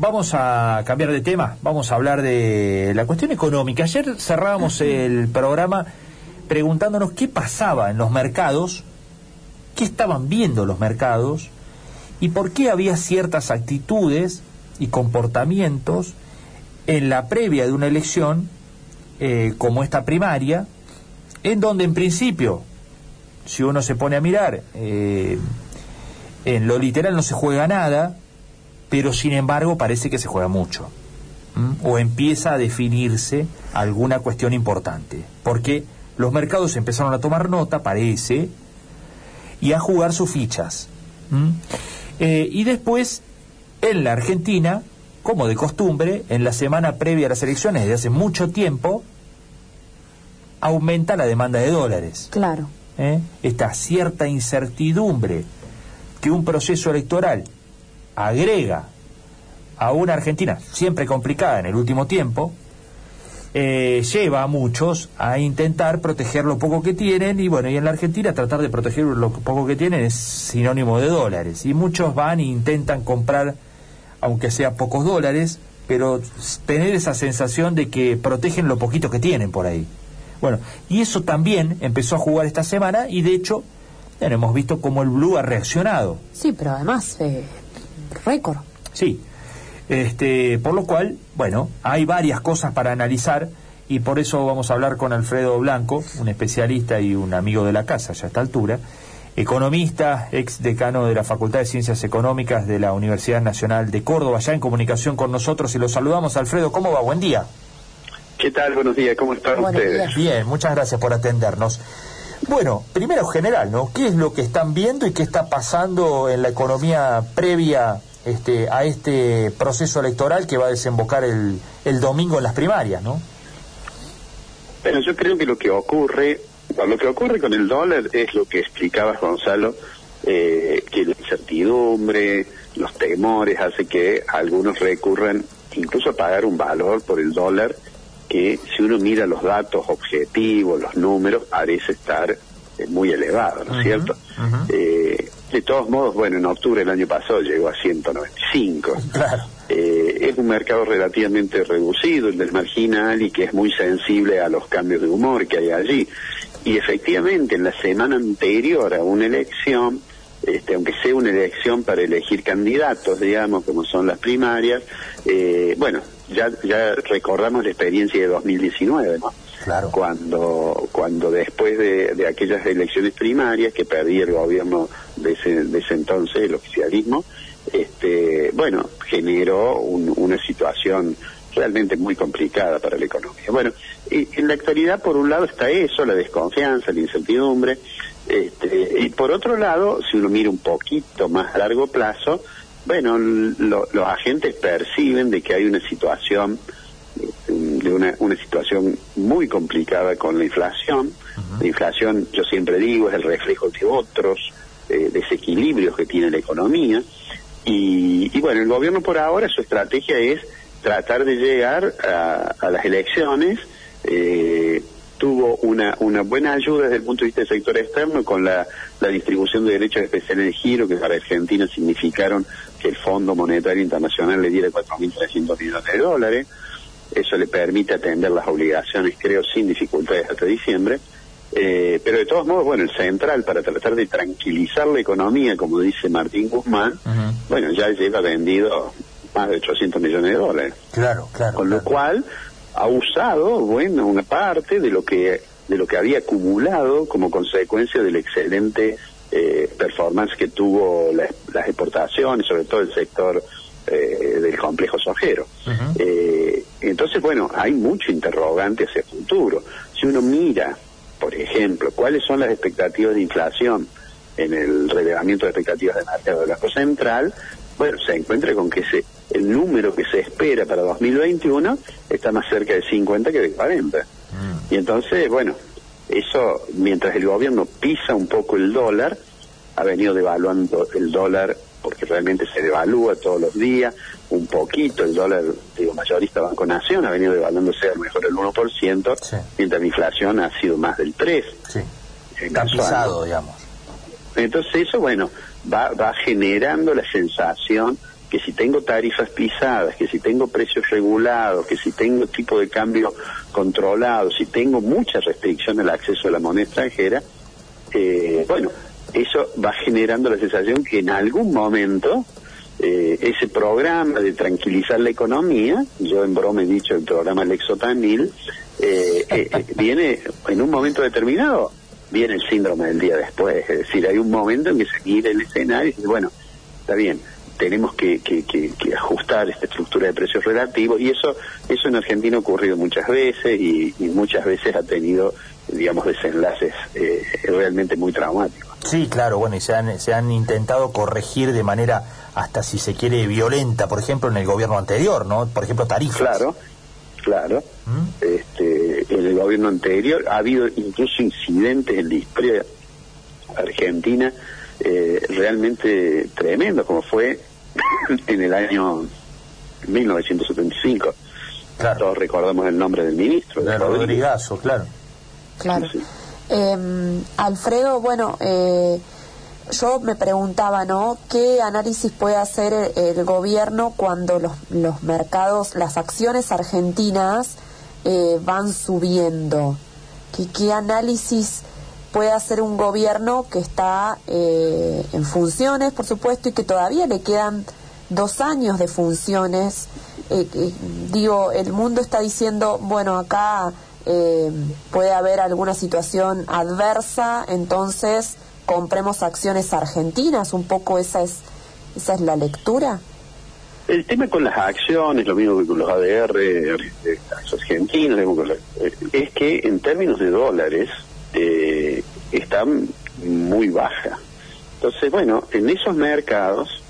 vamos a cambiar de tema, vamos a hablar de la cuestión económica. Ayer cerrábamos el programa preguntándonos qué pasaba en los mercados, qué estaban viendo los mercados y por qué había ciertas actitudes y comportamientos en la previa de una elección eh, como esta primaria, en donde en principio, si uno se pone a mirar, eh, en lo literal no se juega nada, pero sin embargo parece que se juega mucho. O empieza a definirse alguna cuestión importante. Porque los mercados empezaron a tomar nota, parece, y a jugar sus fichas. Eh, y después, en la Argentina, como de costumbre, en la semana previa a las elecciones, desde hace mucho tiempo, aumenta la demanda de dólares. Claro. ¿Eh? Esta cierta incertidumbre que un proceso electoral agrega a una Argentina siempre complicada en el último tiempo, eh, lleva a muchos a intentar proteger lo poco que tienen y bueno, y en la Argentina tratar de proteger lo poco que tienen es sinónimo de dólares y muchos van e intentan comprar aunque sea pocos dólares, pero tener esa sensación de que protegen lo poquito que tienen por ahí. Bueno, y eso también empezó a jugar esta semana y de hecho hemos visto cómo el Blue ha reaccionado. Sí, pero además, eh, récord. Sí, este, por lo cual, bueno, hay varias cosas para analizar y por eso vamos a hablar con Alfredo Blanco, un especialista y un amigo de la casa ya a esta altura, economista, ex decano de la Facultad de Ciencias Económicas de la Universidad Nacional de Córdoba, ya en comunicación con nosotros y lo saludamos. Alfredo, ¿cómo va? Buen día. ¿Qué tal? Buenos días, ¿cómo están ustedes? Bien, muchas gracias por atendernos. Bueno, primero general, ¿no? ¿Qué es lo que están viendo y qué está pasando en la economía previa este, a este proceso electoral que va a desembocar el, el domingo en las primarias, ¿no? Bueno, yo creo que lo que ocurre, lo que ocurre con el dólar es lo que explicaba Gonzalo, eh, que la incertidumbre, los temores hace que algunos recurran incluso a pagar un valor por el dólar que si uno mira los datos objetivos, los números, parece estar eh, muy elevado, ¿no es cierto? Eh, de todos modos, bueno, en octubre del año pasado llegó a 195. Claro. Eh, es un mercado relativamente reducido, el del marginal, y que es muy sensible a los cambios de humor que hay allí. Y efectivamente, en la semana anterior a una elección, este, aunque sea una elección para elegir candidatos, digamos, como son las primarias, bueno, ya, ya recordamos la experiencia de 2019, ¿no? Claro. Cuando, cuando después de, aquellas elecciones primarias que perdí el gobierno de ese, de ese entonces, el oficialismo, este, bueno, generó una situación realmente muy complicada para la economía. Bueno, y, en la actualidad, por un lado, está eso, la desconfianza, la incertidumbre, este, y por otro lado, si uno mira un poquito más a largo plazo, bueno, los agentes perciben de que hay una situación de una, una situación muy complicada con la inflación. La inflación, yo siempre digo, es el reflejo de otros eh, desequilibrios que tiene la economía. Y, bueno, el gobierno por ahora su estrategia es tratar de llegar a, las elecciones. Eh, tuvo una, una buena ayuda desde el punto de vista del sector externo con la, la distribución de derechos especiales de giro que para Argentina significaron que el Fondo Monetario Internacional le diera 4.300 millones de dólares. Eso le permite atender las obligaciones, creo, sin dificultades hasta diciembre. Eh, pero de todos modos, bueno, el central para tratar de tranquilizar la economía, como dice Martín Guzmán, bueno, ya lleva vendido más de 800 millones de dólares. Claro, claro. Con lo cual ha usado, bueno, una parte de lo que de lo que había acumulado como consecuencia del excelente eh, performance que tuvo las exportaciones, sobre todo el sector eh, del complejo sojero. Eh, entonces, bueno, hay mucho interrogante hacia el futuro. Si uno mira, por ejemplo, cuáles son las expectativas de inflación en el relevamiento de expectativas de mercado del Banco Central, bueno, se encuentra con que ese, el número que se espera para 2021 está más cerca de 50 que de 40. Mm. Y entonces, bueno, eso, mientras el gobierno pisa un poco el dólar, ha venido devaluando el dólar porque realmente se devalúa todos los días, un poquito, el dólar, digo, mayorista Banco Nación ha venido devaluándose a lo mejor el 1%, mientras la inflación ha sido más del 3%. Sí. digamos. Entonces eso, bueno, va, va generando la sensación que si tengo tarifas pisadas, que si tengo precios regulados, que si tengo tipo de cambio controlado, si tengo mucha restricción al acceso a la moneda extranjera, eh, bueno, eso va generando la sensación que en algún momento eh, ese programa de tranquilizar la economía, yo en broma he dicho el programa Lexotanil, eh, eh, viene en un momento determinado, viene el síndrome del día después, es decir, hay un momento en que se mira el escenario y dice, bueno, está bien, tenemos que, que, que, ajustar esta estructura de precios relativos y eso eso en Argentina ha ocurrido muchas veces y, muchas veces ha tenido digamos desenlaces eh, realmente muy traumáticos sí claro bueno y se han se han intentado corregir de manera hasta si se quiere violenta por ejemplo en el gobierno anterior no por ejemplo tarifas claro claro ¿Mm? este en el gobierno anterior ha habido incluso incidentes en la historia argentina eh, realmente tremendo como fue en el año 1975. Claro. Todos recordamos el nombre del ministro. De Rodrigazo, claro. Claro. Em, Alfredo, bueno, eh, yo me preguntaba, ¿no? ¿Qué análisis puede hacer el, gobierno cuando los, los, mercados, las acciones argentinas eh, van subiendo? ¿Qué, ¿Qué análisis puede hacer un gobierno que está eh, en funciones, por supuesto, y que todavía le quedan dos años de funciones. Eh, eh, digo, el mundo está diciendo, bueno, acá puede haber alguna situación adversa, entonces compremos acciones argentinas, un poco esa es, esa es la lectura. El tema con las acciones, lo mismo que con los ADR argentinos, es que en términos de dólares, eh, está muy baja. Entonces, bueno, en esos mercados,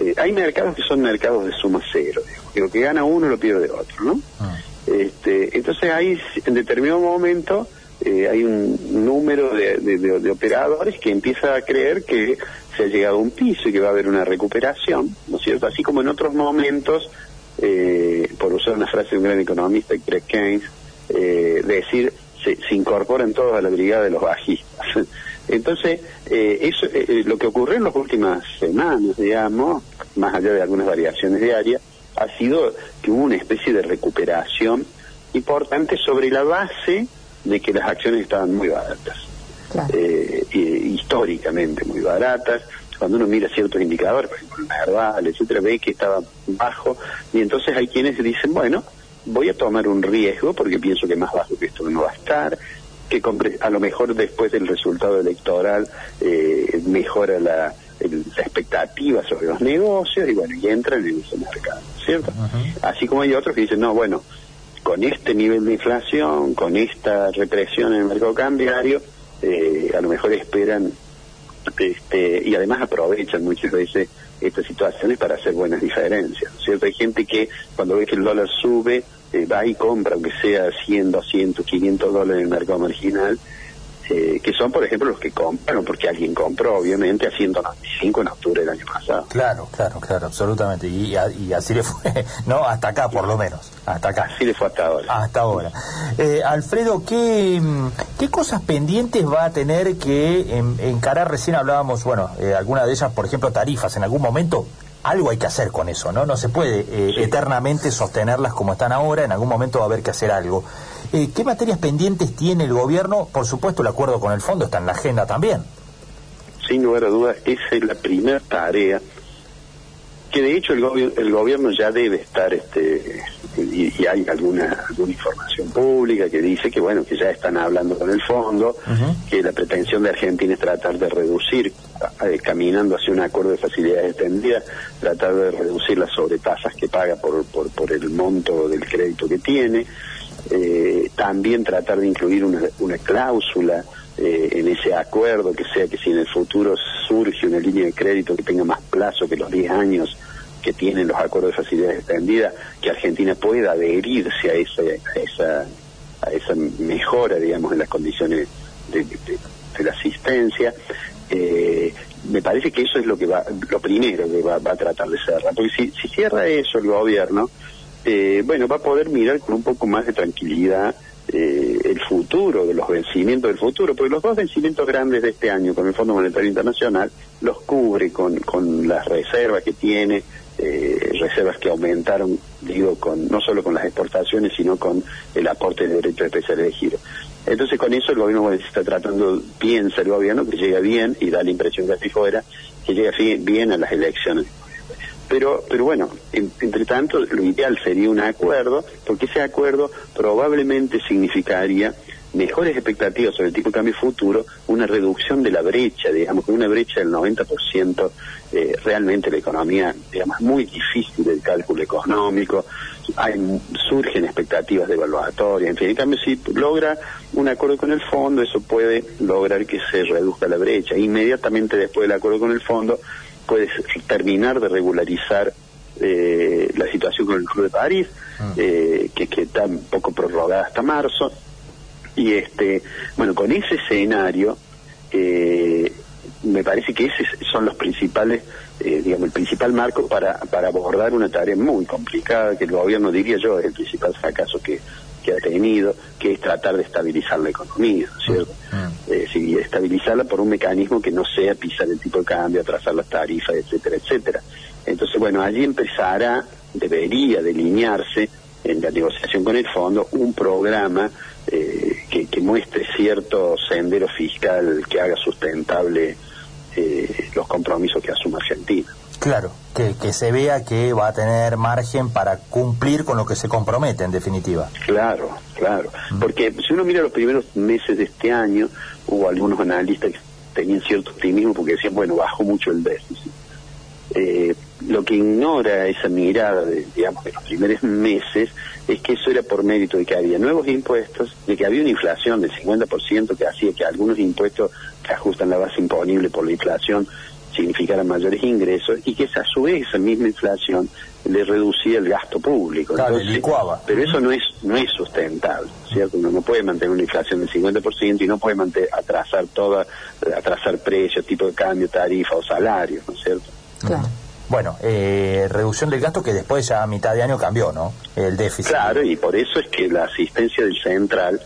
eh, hay mercados que son mercados de suma cero, que lo que gana uno lo pierde otro, ¿no? Ah. Este, entonces ahí, en determinado momento, eh, hay un número de, operadores que empieza a creer que se ha llegado a un piso y que va a haber una recuperación, ¿no es cierto? Así como en otros momentos, eh, por usar una frase de un gran economista, Craig Keynes, decir se, incorporan todos a la brigada de los bajistas. Entonces, eh, eso, eh, eh, lo que ocurrió en las últimas semanas, digamos, más allá de algunas variaciones diarias, ha sido que hubo una especie de recuperación importante sobre la base de que las acciones estaban muy baratas, históricamente muy baratas. Cuando uno mira ciertos indicadores, por ejemplo, la herbal, etcétera, ve que estaba bajo, y entonces hay quienes dicen, bueno, voy a tomar un riesgo porque pienso que más bajo que esto no va a estar, que a lo mejor después del resultado electoral eh, mejora la, expectativa sobre los negocios y bueno, y entran en ese mercado, ¿cierto? Así como hay otros que dicen, no, bueno, con este nivel de inflación, con esta represión en el mercado cambiario, eh, a lo mejor esperan este, y además aprovechan muchas veces estas situaciones para hacer buenas diferencias, ¿cierto? Hay gente que cuando ve que el dólar sube, eh, va y compra, aunque sea 100, 200, 500 dólares en el mercado marginal, eh, que son, por ejemplo, los que compraron, porque alguien compró, obviamente, a 195 en octubre del año pasado. Claro, claro, claro, absolutamente. Y, así le fue, ¿no? Hasta acá, por lo menos. Hasta acá. Así le fue hasta ahora. Hasta ahora. Eh, Alfredo, ¿qué, ¿qué cosas pendientes va a tener que encarar? Recién hablábamos, bueno, eh, alguna de ellas, por ejemplo, tarifas. En algún momento algo hay que hacer con eso, ¿no? No se puede eternamente sostenerlas como están ahora, en algún momento va a haber que hacer algo. Eh, ¿Qué materias pendientes tiene el gobierno? Por supuesto, el acuerdo con el fondo está en la agenda también. Sin lugar a dudas, esa es la primera tarea que de hecho el, el gobierno ya debe estar este y, hay alguna alguna información pública que dice que bueno que ya están hablando con el fondo que la pretensión de Argentina es tratar de reducir eh, caminando hacia un acuerdo de facilidades extendidas tratar de reducir las sobretasas que paga por, por, por el monto del crédito que tiene eh, también tratar de incluir una, una cláusula eh, en ese acuerdo que sea que si en el futuro surge una línea de crédito que tenga más plazo que los 10 años que tienen los acuerdos de facilidades extendidas, que Argentina pueda adherirse a esa, a esa, a esa mejora, digamos, en las condiciones de, la asistencia. Eh, me parece que eso es lo que va, lo primero que va, va a tratar de cerrar, porque si, si cierra eso el gobierno, eh, bueno, va a poder mirar con un poco más de tranquilidad eh, el futuro, de los vencimientos del futuro, porque los dos vencimientos grandes de este año con el Fondo Monetario Internacional los cubre con, con las reservas que tiene eh, reservas que aumentaron, digo, con no solo con las exportaciones, sino con el aporte de derechos especiales de giro. Entonces con eso el gobierno está tratando, piensa el gobierno que llega bien y da la impresión de así fuera, que llega bien a las elecciones. Pero, pero bueno, entre tanto, lo ideal sería un acuerdo, porque ese acuerdo probablemente significaría mejores expectativas sobre el tipo de cambio futuro, una reducción de la brecha, digamos, una brecha del 90%, eh, realmente la economía, digamos, muy difícil el cálculo económico, hay, surgen expectativas de evaluatoria, en fin, en cambio si logra un acuerdo con el fondo, eso puede lograr que se reduzca la brecha. Inmediatamente después del acuerdo con el fondo, puede terminar de regularizar eh, la situación con el Club de París, ah. eh, que, que está un poco prorrogada hasta marzo, y este, bueno, con ese escenario, eh, me parece que esos son los principales, eh, digamos, el principal marco para, para abordar una tarea muy complicada que el gobierno, diría yo, es el principal fracaso que, que ha tenido, que es tratar de estabilizar la economía, ¿cierto? Mm. Eh, sí, estabilizarla por un mecanismo que no sea pisar el tipo de cambio, atrasar las tarifas, etcétera, etcétera. Entonces, bueno, allí empezará, debería delinearse en la negociación con el fondo un programa eh, que, muestre cierto sendero fiscal que haga sustentable eh, los compromisos que asume Argentina. Claro, que, que se vea que va a tener margen para cumplir con lo que se compromete, en definitiva. Claro, claro. Porque si uno mira los primeros meses de este año, hubo algunos analistas que tenían cierto optimismo porque decían, bueno, bajó mucho el déficit. Eh, lo que ignora esa mirada, de, digamos, de los primeros meses, es que eso era por mérito de que había nuevos impuestos, de que había una inflación del 50% que hacía que algunos impuestos que ajustan la base imponible por la inflación significaran mayores ingresos y que a su vez esa misma inflación le reducía el gasto público. Pero eso no es no es sustentable, ¿cierto? Uno no puede mantener una inflación del 50% y no puede mantener, atrasar toda, atrasar precios, tipo de cambio, tarifa o salario, ¿no es cierto? Claro. Bueno, eh, reducción del gasto que después ya a mitad de año cambió, ¿no? El déficit. Claro, y por eso es que la asistencia del central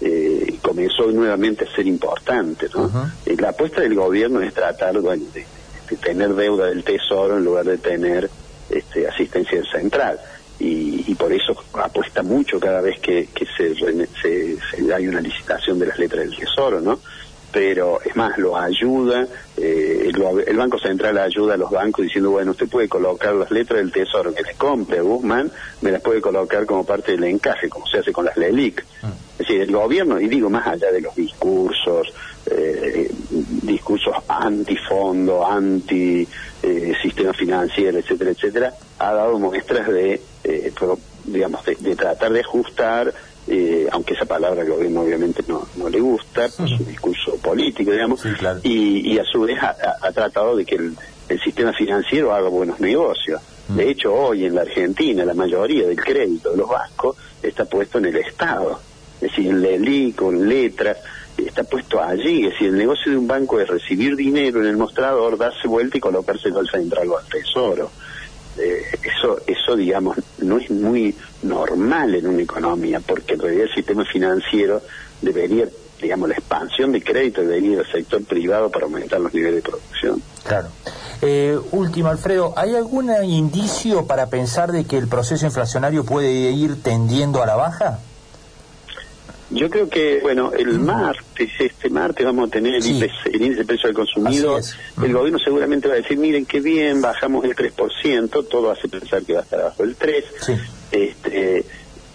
eh, comenzó nuevamente a ser importante, ¿no? Eh, la apuesta del gobierno es tratar, bueno, de, tener deuda del tesoro en lugar de tener este, asistencia del central. Y, por eso apuesta mucho cada vez que, se, se, hay una licitación de las letras del tesoro, ¿no? pero es más, lo ayuda, eh, el Banco Central ayuda a los bancos diciendo, bueno, usted puede colocar las letras del tesoro que le compre a Guzmán, me las puede colocar como parte del encaje, como se hace con las LELIC. Ah. Es decir, el gobierno, y digo más allá de los discursos, eh, discursos antifondo, anti eh, sistema financiero, etcétera, etcétera, ha dado muestras de, eh, digamos, de tratar de ajustar eh, aunque esa palabra al gobierno obviamente no, no le gusta, por su discurso político, digamos, y, a su vez ha, tratado de que el, sistema financiero haga buenos negocios. Mm. De hecho, hoy en la Argentina la mayoría del crédito de los bancos está puesto en el Estado, es decir, en LELI, con letras, está puesto allí, es decir, el negocio de un banco es recibir dinero en el mostrador, darse vuelta y colocárselo al central o al tesoro. Eh, eso, eso digamos, no es muy normal en una economía, porque en realidad el sistema financiero debería, digamos, la expansión de crédito debería ir al sector privado para aumentar los niveles de producción. Claro. Eh, último, Alfredo, ¿hay algún indicio para pensar de que el proceso inflacionario puede ir tendiendo a la baja? Yo creo que, bueno, el martes, este martes vamos a tener el, índice, de precio del consumidor. El gobierno seguramente va a decir, miren qué bien, bajamos el 3%, todo hace pensar que va a estar abajo del 3%. Este,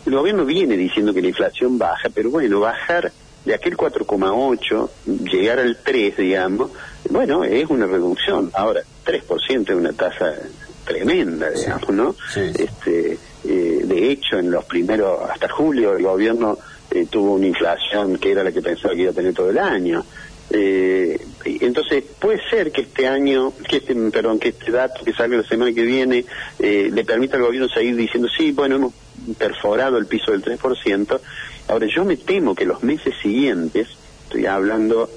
el gobierno viene diciendo que la inflación baja, pero bueno, bajar de aquel 4,8, llegar al 3, digamos, bueno, es una reducción. Ahora, 3% es una tasa tremenda, digamos, ¿no? Este, eh, de hecho, en los primeros, hasta julio, el gobierno eh, tuvo una inflación que era la que pensaba que iba a tener todo el año. Eh, entonces puede ser que este año, que este, perdón, que este dato que salga la semana que viene eh, le permita al gobierno seguir diciendo sí, bueno, hemos perforado el piso del 3%. Ahora yo me temo que los meses siguientes, estoy hablando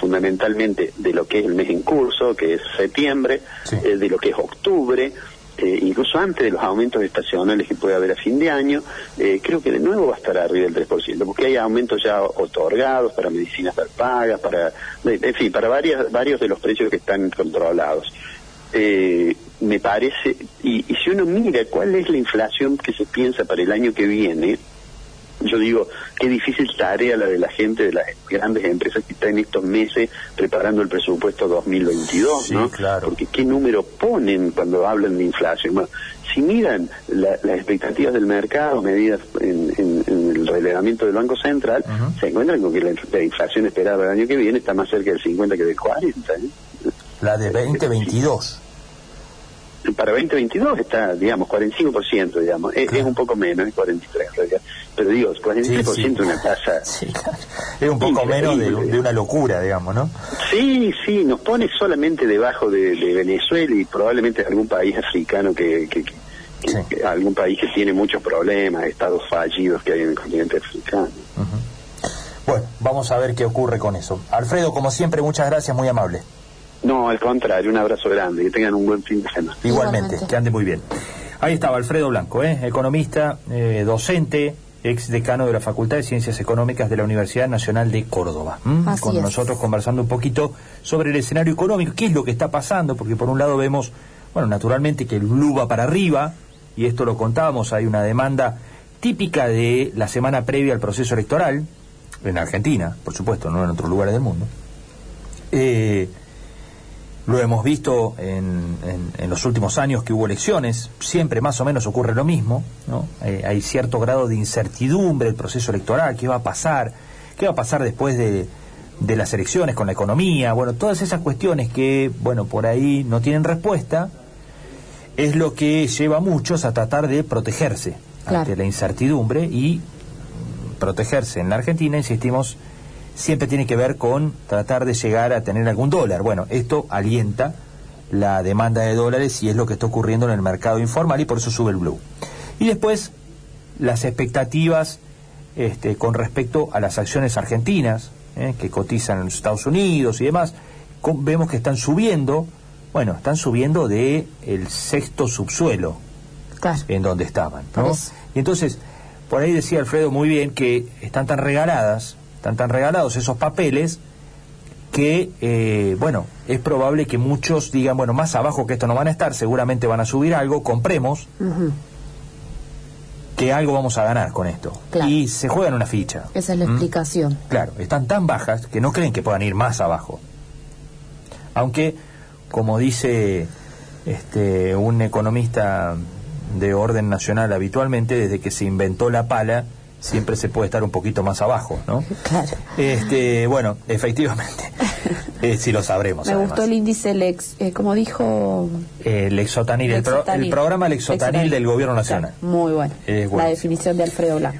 fundamentalmente de lo que es el mes en curso, que es septiembre, de lo que es octubre, eh, incluso antes de los aumentos estacionales que puede haber a fin de año, eh, creo que de nuevo va a estar arriba del 3%, porque hay aumentos ya otorgados para medicinas pagas, para, en fin, para varias, varios de los precios que están controlados. eh, me parece, y, y si uno mira cuál es la inflación que se piensa para el año que viene, yo digo, qué difícil tarea la de la gente de las grandes empresas que están en estos meses preparando el presupuesto 2022, ¿no? Claro. Porque qué número ponen cuando hablan de inflación. Bueno, si miran las expectativas del mercado medidas en, el relevamiento del Banco Central, se encuentran con que la, inflación esperada el año que viene está más cerca del 50 que del 40. ¿eh? La de 2022 para 2022 está, digamos, 45%, digamos. Es, es un poco menos, es 43% Pero digo, 43% es una tasa... Es un poco menos de, una locura, digamos, ¿no? Sí, sí, nos pone solamente debajo de, Venezuela y probablemente algún país africano que, que, algún país que tiene muchos problemas, estados fallidos que hay en el continente africano. Bueno, vamos a ver qué ocurre con eso. Alfredo, como siempre, muchas gracias, muy amable. No, al contrario, un abrazo grande, que tengan un buen fin de semana. Igualmente, que ande muy bien. Ahí estaba Alfredo Blanco, ¿eh? economista, eh, docente, ex decano de la Facultad de Ciencias Económicas de la Universidad Nacional de Córdoba. Con nosotros conversando un poquito sobre el escenario económico, qué es lo que está pasando, porque por un lado vemos, bueno, naturalmente que el blue va para arriba, y esto lo contábamos, hay una demanda típica de la semana previa al proceso electoral, en Argentina, por supuesto, no en otros lugares del mundo. Eh, lo hemos visto en, en, los últimos años que hubo elecciones, siempre más o menos ocurre lo mismo, ¿no? Eh, hay cierto grado de incertidumbre el proceso electoral, qué va a pasar, qué va a pasar después de, de las elecciones con la economía, bueno, todas esas cuestiones que, bueno, por ahí no tienen respuesta, es lo que lleva a muchos a tratar de protegerse ante la incertidumbre y protegerse. En la Argentina, insistimos, siempre tiene que ver con tratar de llegar a tener algún dólar. Bueno, esto alienta la demanda de dólares y es lo que está ocurriendo en el mercado informal y por eso sube el blue. Y después, las expectativas este, con respecto a las acciones argentinas eh, que cotizan en los Estados Unidos y demás, vemos que están subiendo, bueno, están subiendo de el sexto subsuelo en donde estaban. Y entonces, por ahí decía Alfredo muy bien que están tan regaladas están tan regalados esos papeles que, eh, bueno, es probable que muchos digan, bueno, más abajo que esto no van a estar, seguramente van a subir algo, compremos, que algo vamos a ganar con esto. Y se juegan una ficha. Esa es la explicación. Claro, están tan bajas que no creen que puedan ir más abajo. Aunque, como dice este, un economista de orden nacional habitualmente, desde que se inventó la pala, siempre se puede estar un poquito más abajo, ¿no? Claro. Este, bueno, efectivamente, eh, si lo sabremos. Me gustó el índice Lex, eh, como dijo... el Exotanil, el, programa Lexotanil, del Gobierno Nacional. muy bueno. La definición de Alfredo Blanco.